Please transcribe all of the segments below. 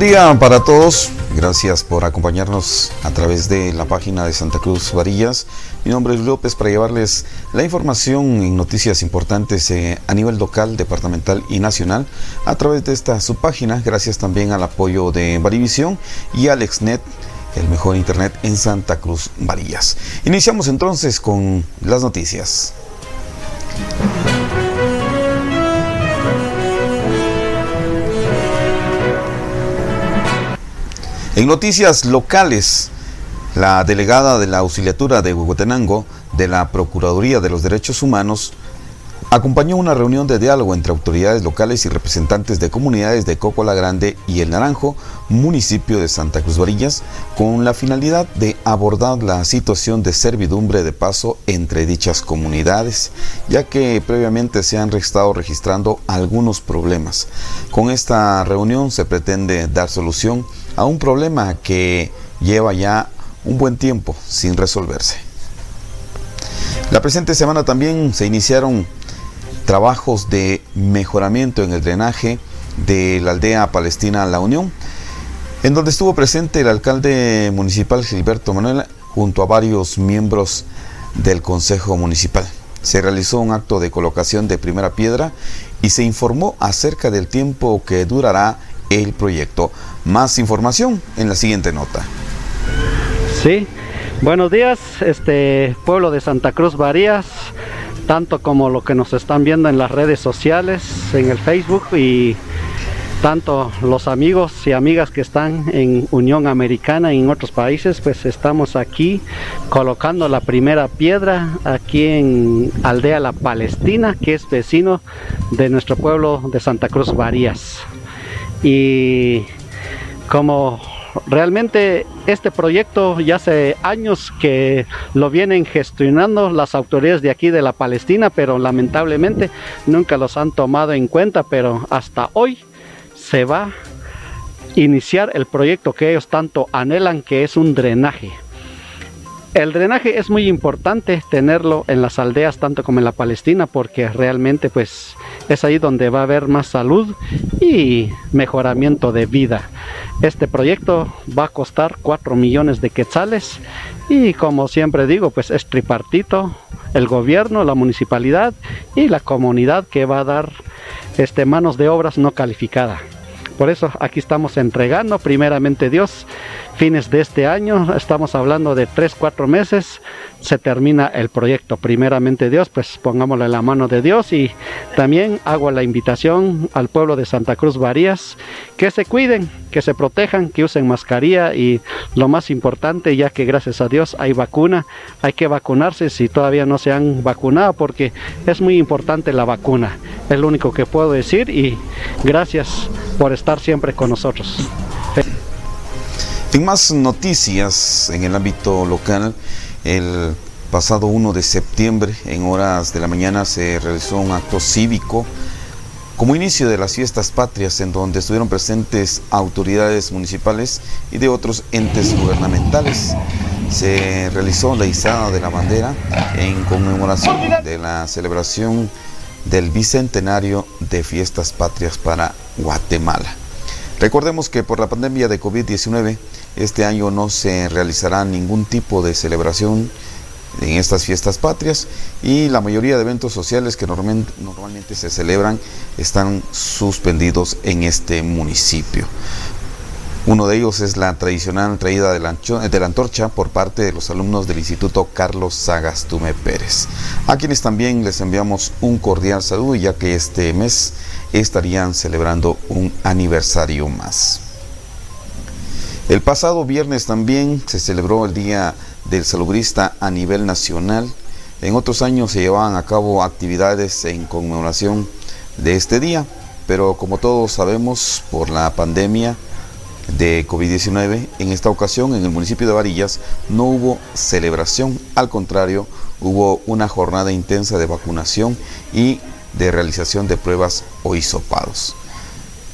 Muy buen día para todos. Gracias por acompañarnos a través de la página de Santa Cruz Varillas. Mi nombre es López para llevarles la información y noticias importantes eh, a nivel local, departamental y nacional a través de esta subpágina. Gracias también al apoyo de Varivisión y Alexnet el mejor internet en Santa Cruz Varillas. Iniciamos entonces con las noticias. En noticias locales, la delegada de la Auxiliatura de Huehuetenango de la Procuraduría de los Derechos Humanos acompañó una reunión de diálogo entre autoridades locales y representantes de comunidades de Coco la Grande y El Naranjo, municipio de Santa Cruz Varillas, con la finalidad de abordar la situación de servidumbre de paso entre dichas comunidades, ya que previamente se han estado registrando algunos problemas. Con esta reunión se pretende dar solución un problema que lleva ya un buen tiempo sin resolverse. La presente semana también se iniciaron trabajos de mejoramiento en el drenaje de la aldea palestina La Unión, en donde estuvo presente el alcalde municipal Gilberto Manuel junto a varios miembros del Consejo Municipal. Se realizó un acto de colocación de primera piedra y se informó acerca del tiempo que durará el proyecto. Más información en la siguiente nota. Sí, buenos días, este pueblo de Santa Cruz Varías, tanto como lo que nos están viendo en las redes sociales, en el Facebook y tanto los amigos y amigas que están en Unión Americana y en otros países, pues estamos aquí colocando la primera piedra aquí en Aldea La Palestina, que es vecino de nuestro pueblo de Santa Cruz Varías y como realmente este proyecto ya hace años que lo vienen gestionando las autoridades de aquí de la Palestina, pero lamentablemente nunca los han tomado en cuenta, pero hasta hoy se va a iniciar el proyecto que ellos tanto anhelan, que es un drenaje. El drenaje es muy importante tenerlo en las aldeas tanto como en la Palestina porque realmente pues es ahí donde va a haber más salud y mejoramiento de vida. Este proyecto va a costar 4 millones de quetzales y como siempre digo pues es tripartito, el gobierno, la municipalidad y la comunidad que va a dar este manos de obras no calificada. Por eso aquí estamos entregando primeramente Dios fines de este año, estamos hablando de 3, 4 meses, se termina el proyecto. Primeramente Dios, pues pongámoslo en la mano de Dios y también hago la invitación al pueblo de Santa Cruz Varías que se cuiden, que se protejan, que usen mascarilla y lo más importante, ya que gracias a Dios hay vacuna, hay que vacunarse si todavía no se han vacunado porque es muy importante la vacuna. Es lo único que puedo decir y gracias por estar siempre con nosotros. En más noticias en el ámbito local, el pasado 1 de septiembre, en horas de la mañana, se realizó un acto cívico como inicio de las fiestas patrias en donde estuvieron presentes autoridades municipales y de otros entes gubernamentales. Se realizó la izada de la bandera en conmemoración de la celebración del bicentenario de fiestas patrias para Guatemala. Recordemos que por la pandemia de COVID-19 este año no se realizará ningún tipo de celebración en estas fiestas patrias y la mayoría de eventos sociales que normalmente, se celebran están suspendidos en este municipio. Uno de ellos es la tradicional traída de la, antorcha por parte de los alumnos del Instituto Carlos Sagastume Pérez, a quienes también les enviamos un cordial saludo ya que este mes estarían celebrando un aniversario más. El pasado viernes también se celebró el Día del Salubrista a nivel nacional. En otros años se llevaban a cabo actividades en conmemoración de este día, pero como todos sabemos, por la pandemia de COVID-19, en esta ocasión en el municipio de Varillas no hubo celebración, al contrario, hubo una jornada intensa de vacunación y de realización de pruebas o hisopados.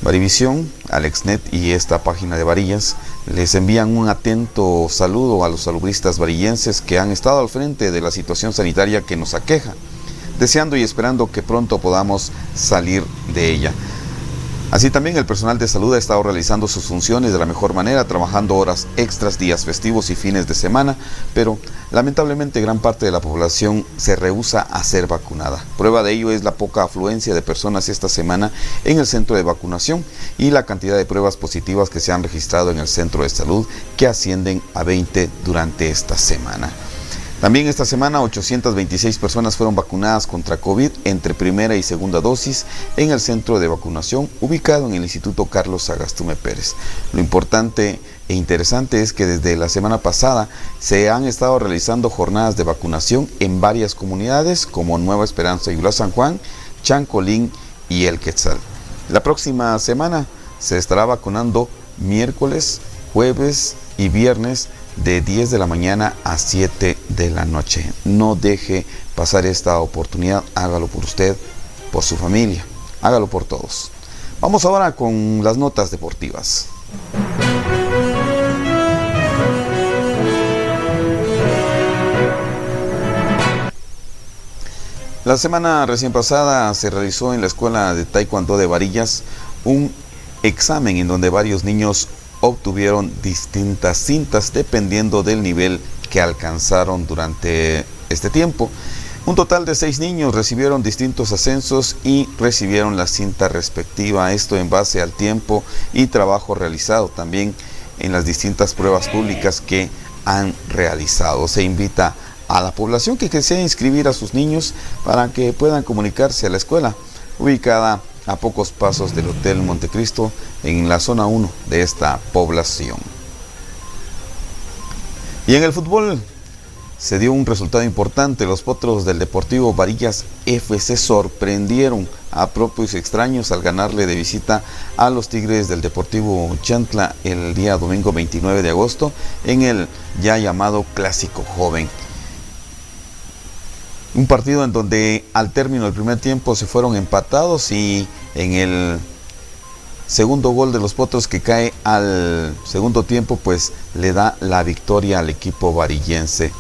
Varivisión, Alexnet y esta página de Varillas les envían un atento saludo a los salubristas varillenses que han estado al frente de la situación sanitaria que nos aqueja, deseando y esperando que pronto podamos salir de ella. Así también el personal de salud ha estado realizando sus funciones de la mejor manera, trabajando horas extras, días festivos y fines de semana, pero lamentablemente gran parte de la población se rehúsa a ser vacunada. Prueba de ello es la poca afluencia de personas esta semana en el centro de vacunación y la cantidad de pruebas positivas que se han registrado en el centro de salud, que ascienden a 20 durante esta semana. También esta semana 826 personas fueron vacunadas contra COVID entre primera y segunda dosis en el centro de vacunación ubicado en el Instituto Carlos Sagastume Pérez. Lo importante e interesante es que desde la semana pasada se han estado realizando jornadas de vacunación en varias comunidades como Nueva Esperanza y San Juan, Chancolín y El Quetzal. La próxima semana se estará vacunando miércoles, jueves y viernes de 10 de la mañana a 7 de la noche. No deje pasar esta oportunidad, hágalo por usted, por su familia, hágalo por todos. Vamos ahora con las notas deportivas. La semana recién pasada se realizó en la Escuela de Taekwondo de Varillas un examen en donde varios niños obtuvieron distintas cintas dependiendo del nivel que alcanzaron durante este tiempo. Un total de seis niños recibieron distintos ascensos y recibieron la cinta respectiva, esto en base al tiempo y trabajo realizado también en las distintas pruebas públicas que han realizado. Se invita a la población que desea inscribir a sus niños para que puedan comunicarse a la escuela ubicada a pocos pasos del Hotel Montecristo en la zona 1 de esta población. Y en el fútbol se dio un resultado importante. Los potros del Deportivo Varillas FC sorprendieron a propios extraños al ganarle de visita a los Tigres del Deportivo Chantla el día domingo 29 de agosto en el ya llamado Clásico Joven. Un partido en donde al término del primer tiempo se fueron empatados y en el segundo gol de los Potros que cae al segundo tiempo pues le da la victoria al equipo varillense.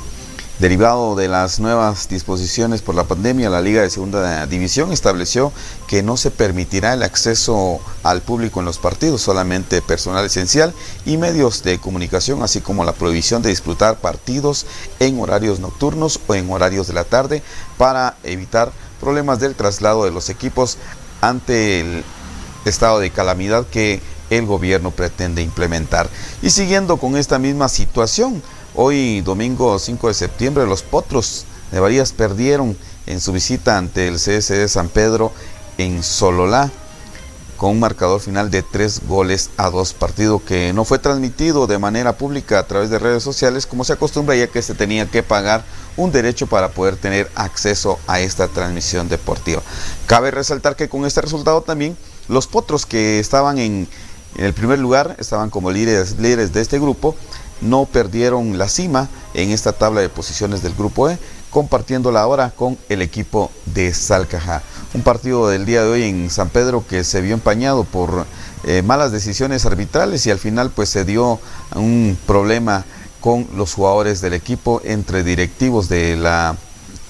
Derivado de las nuevas disposiciones por la pandemia, la Liga de Segunda División estableció que no se permitirá el acceso al público en los partidos, solamente personal esencial y medios de comunicación, así como la prohibición de disfrutar partidos en horarios nocturnos o en horarios de la tarde para evitar problemas del traslado de los equipos ante el estado de calamidad que el gobierno pretende implementar. Y siguiendo con esta misma situación, Hoy, domingo 5 de septiembre, los Potros de Varías perdieron en su visita ante el CSD San Pedro en Sololá con un marcador final de tres goles a dos, partido que no fue transmitido de manera pública a través de redes sociales como se acostumbra ya que se tenía que pagar un derecho para poder tener acceso a esta transmisión deportiva. Cabe resaltar que con este resultado también los potros que estaban en, el primer lugar, estaban como líderes, líderes de este grupo, no perdieron la cima en esta tabla de posiciones del grupo E, compartiéndola ahora con el equipo de Salcaja. Un partido del día de hoy en San Pedro que se vio empañado por eh, malas decisiones arbitrales y al final pues se dio un problema con los jugadores del equipo entre directivos de la,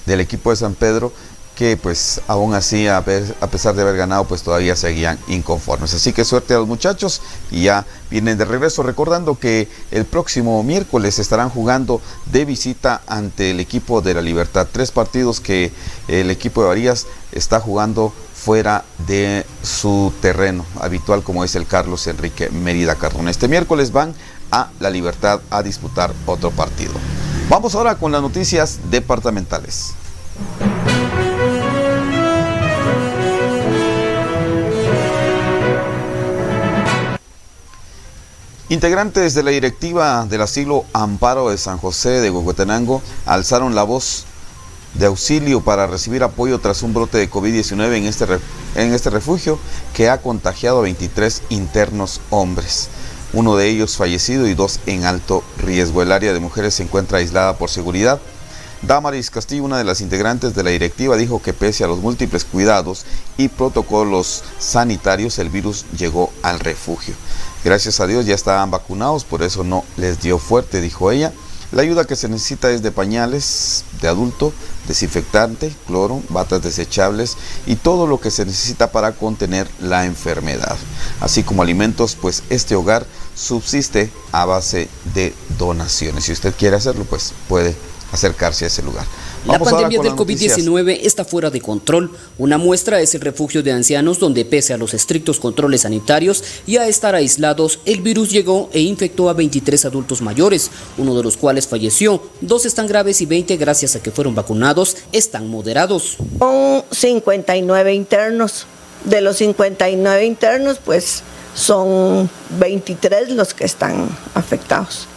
del equipo de San Pedro que pues aún así a, pesar de haber ganado pues todavía seguían inconformes. Así que suerte a los muchachos y ya vienen de regreso recordando que el próximo miércoles estarán jugando de visita ante el equipo de la Libertad. Tres partidos que el equipo de Varías está jugando fuera de su terreno habitual como es el Carlos Enrique Mérida Cardona. Este miércoles van a la Libertad a disputar otro partido. Vamos ahora con las noticias departamentales. Integrantes de la directiva del asilo Amparo de San José de Huehuetenango alzaron la voz de auxilio para recibir apoyo tras un brote de COVID-19 en este, en este refugio que ha contagiado a 23 internos hombres, uno de ellos fallecido y dos en alto riesgo. El área de mujeres se encuentra aislada por seguridad. Damaris Castillo, una de las integrantes de la directiva, dijo que pese a los múltiples cuidados y protocolos sanitarios, el virus llegó al refugio. Gracias a Dios ya estaban vacunados, por eso no les dio fuerte, dijo ella. La ayuda que se necesita es de pañales de adulto, desinfectante, cloro, batas desechables y todo lo que se necesita para contener la enfermedad, así como alimentos, pues este hogar subsiste a base de donaciones. Si usted quiere hacerlo, pues puede acercarse a ese lugar. La pandemia del COVID-19 está fuera de control. Una muestra es el refugio de ancianos donde pese a los estrictos controles sanitarios y a estar aislados, el virus llegó e infectó a 23 adultos mayores, uno de los cuales falleció. Dos están graves y 20 gracias a que fueron vacunados están moderados. Son 59 internos. De los 59 internos, pues son 23 los que están afectados.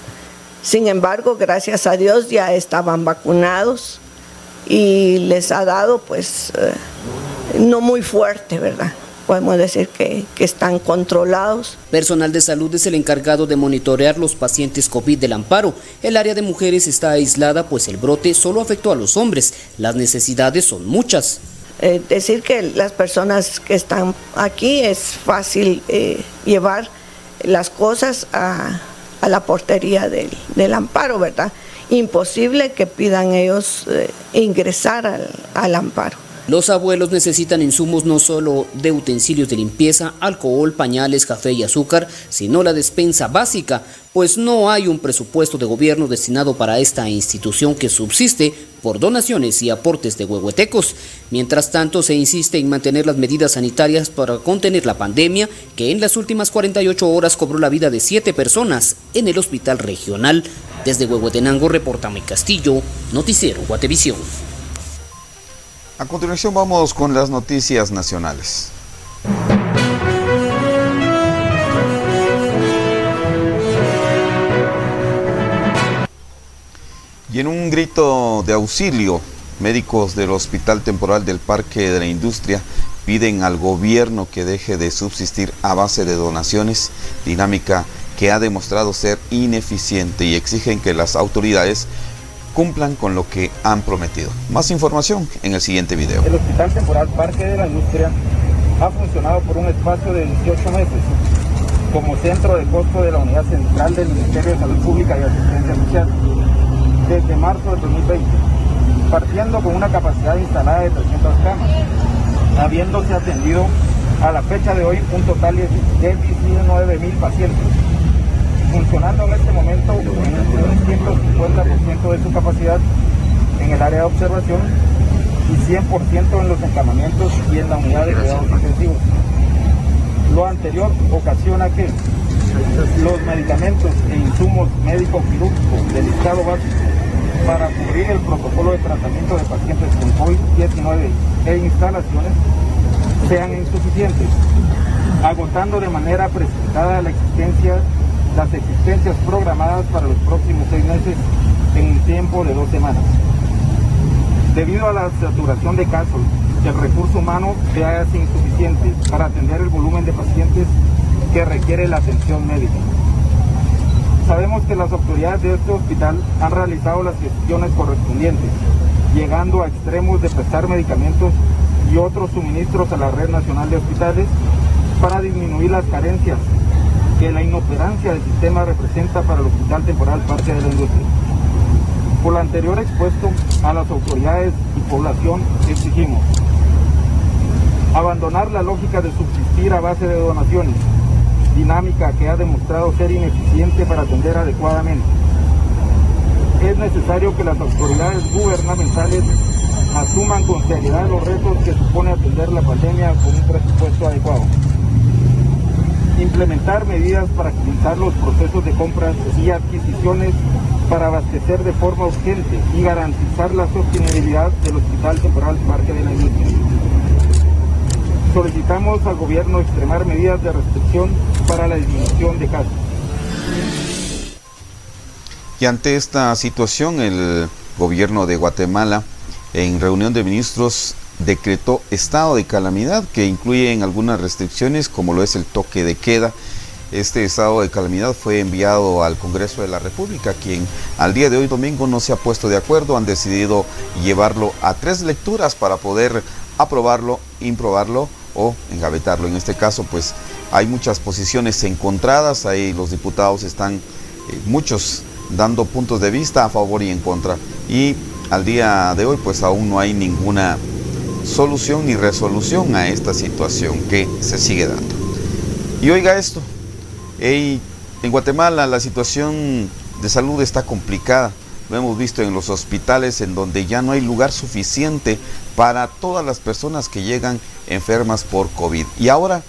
Sin embargo, gracias a Dios ya estaban vacunados y les ha dado pues eh, no muy fuerte, ¿verdad? Podemos decir que, que, están controlados. Personal de salud es el encargado de monitorear los pacientes COVID del amparo. El área de mujeres está aislada pues el brote solo afectó a los hombres. Las necesidades son muchas. Eh, decir que las personas que están aquí es fácil eh, llevar las cosas a, a la portería del, del, amparo, ¿verdad? Imposible que pidan ellos eh, ingresar al, al amparo. Los abuelos necesitan insumos no solo de utensilios de limpieza, alcohol, pañales, café y azúcar, sino la despensa básica, pues no hay un presupuesto de gobierno destinado para esta institución que subsiste por donaciones y aportes de huehuetecos. Mientras tanto, se insiste en mantener las medidas sanitarias para contener la pandemia, que en las últimas 48 horas cobró la vida de siete personas en el hospital regional. Desde Huehuetenango reporta mi Castillo, Noticiero Guatevisión. A continuación vamos con las noticias nacionales. Y en un grito de auxilio, médicos del Hospital Temporal del Parque de la Industria piden al gobierno que deje de subsistir a base de donaciones, dinámica que ha demostrado ser ineficiente y exigen que las autoridades cumplan con lo que han prometido. Más información en el siguiente video. El Hospital Temporal Parque de la Industria ha funcionado por un espacio de 18 meses como centro de costo de la Unidad Central del Ministerio de Salud Pública y Asistencia Social desde marzo de 2020, partiendo con una capacidad instalada de 300 camas, habiéndose atendido a la fecha de hoy un total de 19.000 pacientes funcionando en este momento en un 150% de su capacidad en el área de observación y 100% en los encamamientos y en la unidad de cuidados intensivos. Lo anterior ocasiona que los medicamentos e insumos médico-quirúrgicos del estado básico para cubrir el protocolo de tratamiento de pacientes con COVID-19 e instalaciones sean insuficientes, agotando de manera precipitada la existencia las existencias programadas para los próximos seis meses en un tiempo de dos semanas. Debido a la saturación de casos, el recurso humano se hace insuficiente para atender el volumen de pacientes que requiere la atención médica. Sabemos que las autoridades de este hospital han realizado las gestiones correspondientes, llegando a extremos de prestar medicamentos y otros suministros a la Red Nacional de Hospitales para disminuir las carencias que la inoperancia del sistema representa para el Hospital Temporal Parque de la Industria. Por lo anterior expuesto a las autoridades y población exigimos abandonar la lógica de subsistir a base de donaciones, dinámica que ha demostrado ser ineficiente para atender adecuadamente. Es necesario que las autoridades gubernamentales asuman con seriedad los retos que supone atender la pandemia con un presupuesto adecuado implementar medidas para agilizar los procesos de compras y adquisiciones para abastecer de forma urgente y garantizar la sostenibilidad del Hospital Temporal Parque de la Industria. Solicitamos al gobierno extremar medidas de restricción para la disminución de casos. Y ante esta situación, el gobierno de Guatemala, en reunión de ministros, decretó estado de calamidad que incluye en algunas restricciones como lo es el toque de queda. Este estado de calamidad fue enviado al Congreso de la República, quien al día de hoy domingo no se ha puesto de acuerdo, han decidido llevarlo a tres lecturas para poder aprobarlo, improbarlo o engavetarlo. En este caso, pues hay muchas posiciones encontradas, ahí los diputados están, eh, muchos dando puntos de vista a favor y en contra. Y al día de hoy pues aún no hay ninguna solución ni resolución a esta situación que se sigue dando. Y oiga esto, en Guatemala la situación de salud está complicada. Lo hemos visto en los hospitales en donde ya no hay lugar suficiente para todas las personas que llegan enfermas por COVID. Y ahora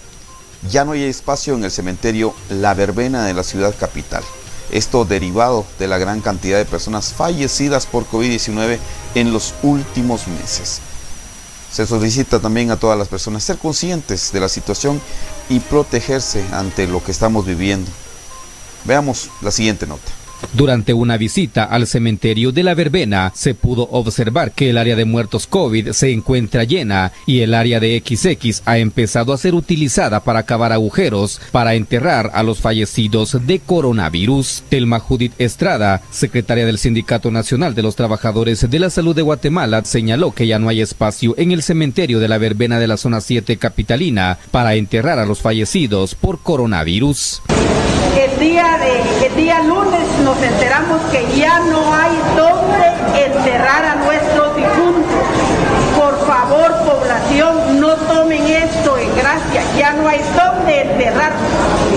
ya no hay espacio en el cementerio La Verbena de la ciudad capital. Esto derivado de la gran cantidad de personas fallecidas por COVID-19 en los últimos meses. Se solicita también a todas las personas ser conscientes de la situación y protegerse ante lo que estamos viviendo. Veamos la siguiente nota. Durante una visita al cementerio de la Verbena se pudo observar que el área de muertos COVID se encuentra llena y el área de XX ha empezado a ser utilizada para cavar agujeros para enterrar a los fallecidos de coronavirus. Telma Judith Estrada, secretaria del Sindicato Nacional de los Trabajadores de la Salud de Guatemala, señaló que ya no hay espacio en el cementerio de la Verbena de la zona 7 capitalina para enterrar a los fallecidos por coronavirus. El día, de, el día lunes nos enteramos que ya no hay dónde enterrar a nuestros difuntos. Por favor, población, no tomen esto en gracia, ya no hay dónde enterrar.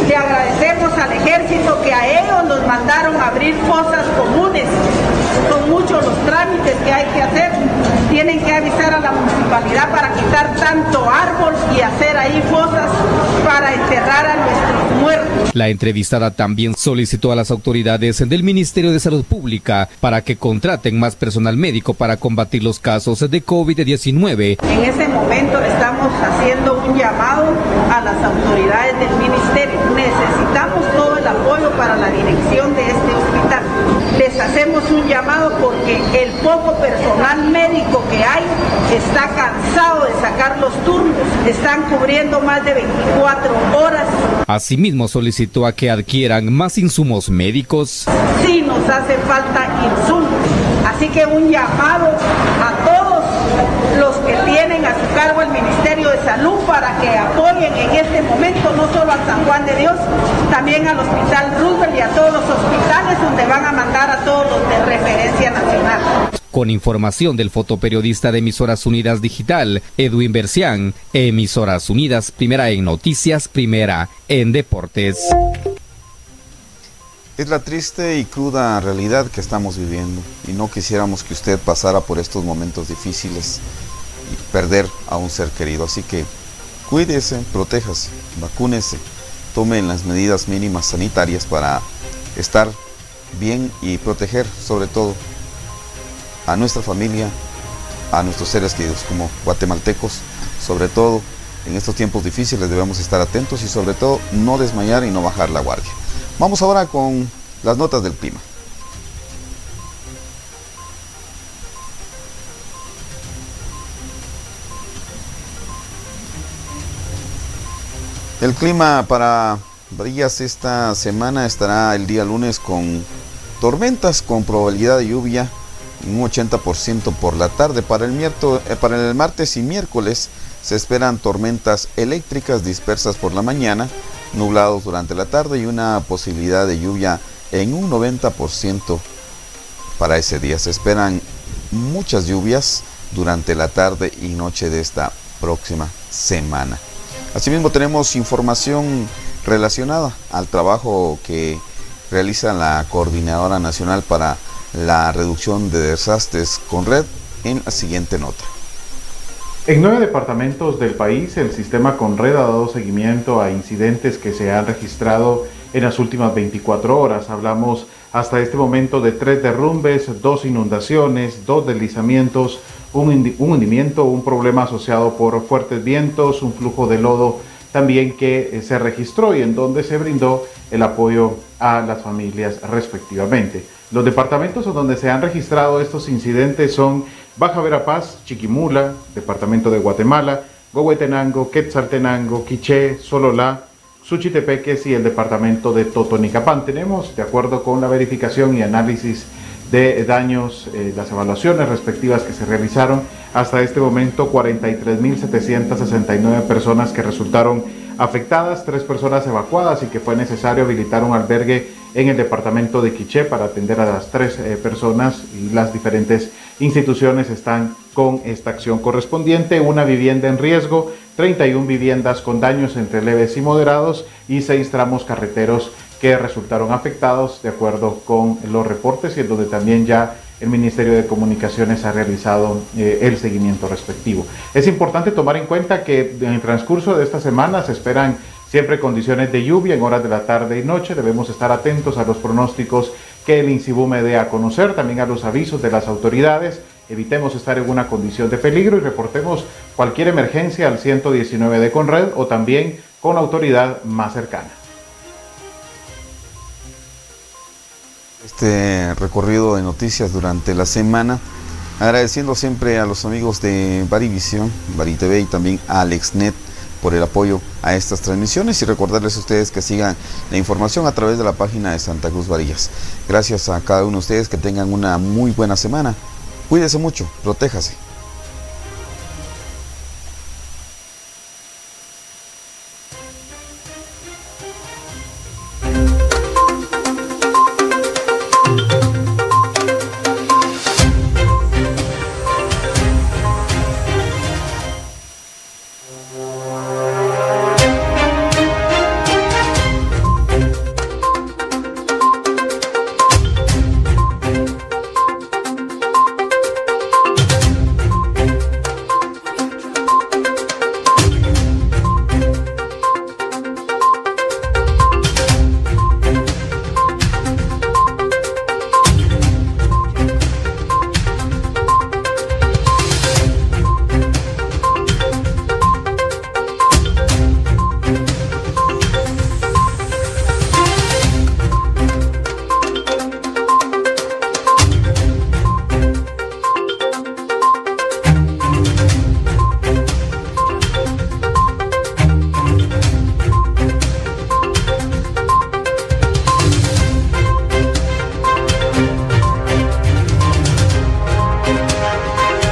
Le agradecemos al ejército que a ellos nos mandaron abrir fosas comunes. Son muchos los trámites que hay que hacer. Tienen que avisar a la municipalidad para quitar tanto árbol y hacer ahí fosas para enterrar a nuestros muertos. La entrevistada también solicitó a las autoridades del Ministerio de Salud Pública para que contraten más personal médico para combatir los casos de COVID-19. En ese momento estamos haciendo un llamado a las autoridades del ministerio. Necesitamos todo el apoyo para la dirección de este hacemos un llamado porque el poco personal médico que hay está cansado de sacar los turnos. Están cubriendo más de 24 horas. Asimismo solicitó a que adquieran más insumos médicos. Sí nos hace falta insumos. Así que un llamado a todos los que tienen a su cargo el Ministerio de Salud para que apoyen en este momento no solo al San Juan de Dios, también al Hospital Roosevelt y a todos los hospitales donde van a mandar a todos los de referencia nacional. Con información del fotoperiodista de Emisoras Unidas Digital, Edwin Bercián, Emisoras Unidas, primera en noticias, primera en deportes. Es la triste y cruda realidad que estamos viviendo y no quisiéramos que usted pasara por estos momentos difíciles y perder a un ser querido. Así que cuídese, protéjase, vacúnese, tome las medidas mínimas sanitarias para estar bien y proteger sobre todo a nuestra familia, a nuestros seres queridos como guatemaltecos, sobre todo en estos tiempos difíciles debemos estar atentos y sobre todo no desmayar y no bajar la guardia. Vamos ahora con las notas del clima. El clima para Brillas esta semana estará el día lunes con tormentas con probabilidad de lluvia un 80% por la tarde. Para el, miércoles, para el martes y miércoles se esperan tormentas eléctricas dispersas por la mañana, nublados durante la tarde y una posibilidad de lluvia en un 90% para ese día. Se esperan muchas lluvias durante la tarde y noche de esta próxima semana. Asimismo tenemos información relacionada al trabajo que realiza la Coordinadora Nacional para la Reducción de Desastres con Red en la siguiente nota. En nueve departamentos del país, el sistema Conred ha dado seguimiento a incidentes que se han registrado en las últimas 24 horas. Hablamos hasta este momento de tres derrumbes, dos inundaciones, dos deslizamientos, un, hundimiento, un problema asociado por fuertes vientos, un flujo de lodo también que eh, se registró y en donde se brindó el apoyo a las familias respectivamente. Los departamentos donde se han registrado estos incidentes son Baja Verapaz, Chiquimula, Departamento de Guatemala, Gohuetenango, Quetzaltenango, Quiché, Sololá, Suchitepeques y el Departamento de Totonicapán. Tenemos, de acuerdo con la verificación y análisis de daños, eh, las evaluaciones respectivas que se realizaron hasta este momento, 43.769 personas que resultaron afectadas, tres personas evacuadas y que fue necesario habilitar un albergue en el departamento de Quiché para atender a las tres eh, personas y las diferentes instituciones están con esta acción correspondiente. Una vivienda en riesgo, 31 viviendas con daños entre leves y moderados y seis tramos carreteros que resultaron afectados de acuerdo con los reportes y en donde también ya el Ministerio de Comunicaciones ha realizado eh, el seguimiento respectivo. Es importante tomar en cuenta que en el transcurso de esta semana se esperan siempre condiciones de lluvia en horas de la tarde y noche. Debemos estar atentos a los pronósticos que el INSIBUME dé a conocer, también a los avisos de las autoridades. Evitemos estar en una condición de peligro y reportemos cualquier emergencia al 119 de Conred o también con autoridad más cercana. Este recorrido de noticias durante la semana, agradeciendo siempre a los amigos de Barivisión, Bari TV y también a AlexNet por el apoyo a estas transmisiones y recordarles a ustedes que sigan la información a través de la página de Santa Cruz Varillas. Gracias a cada uno de ustedes, que tengan una muy buena semana. Cuídese mucho, protéjase.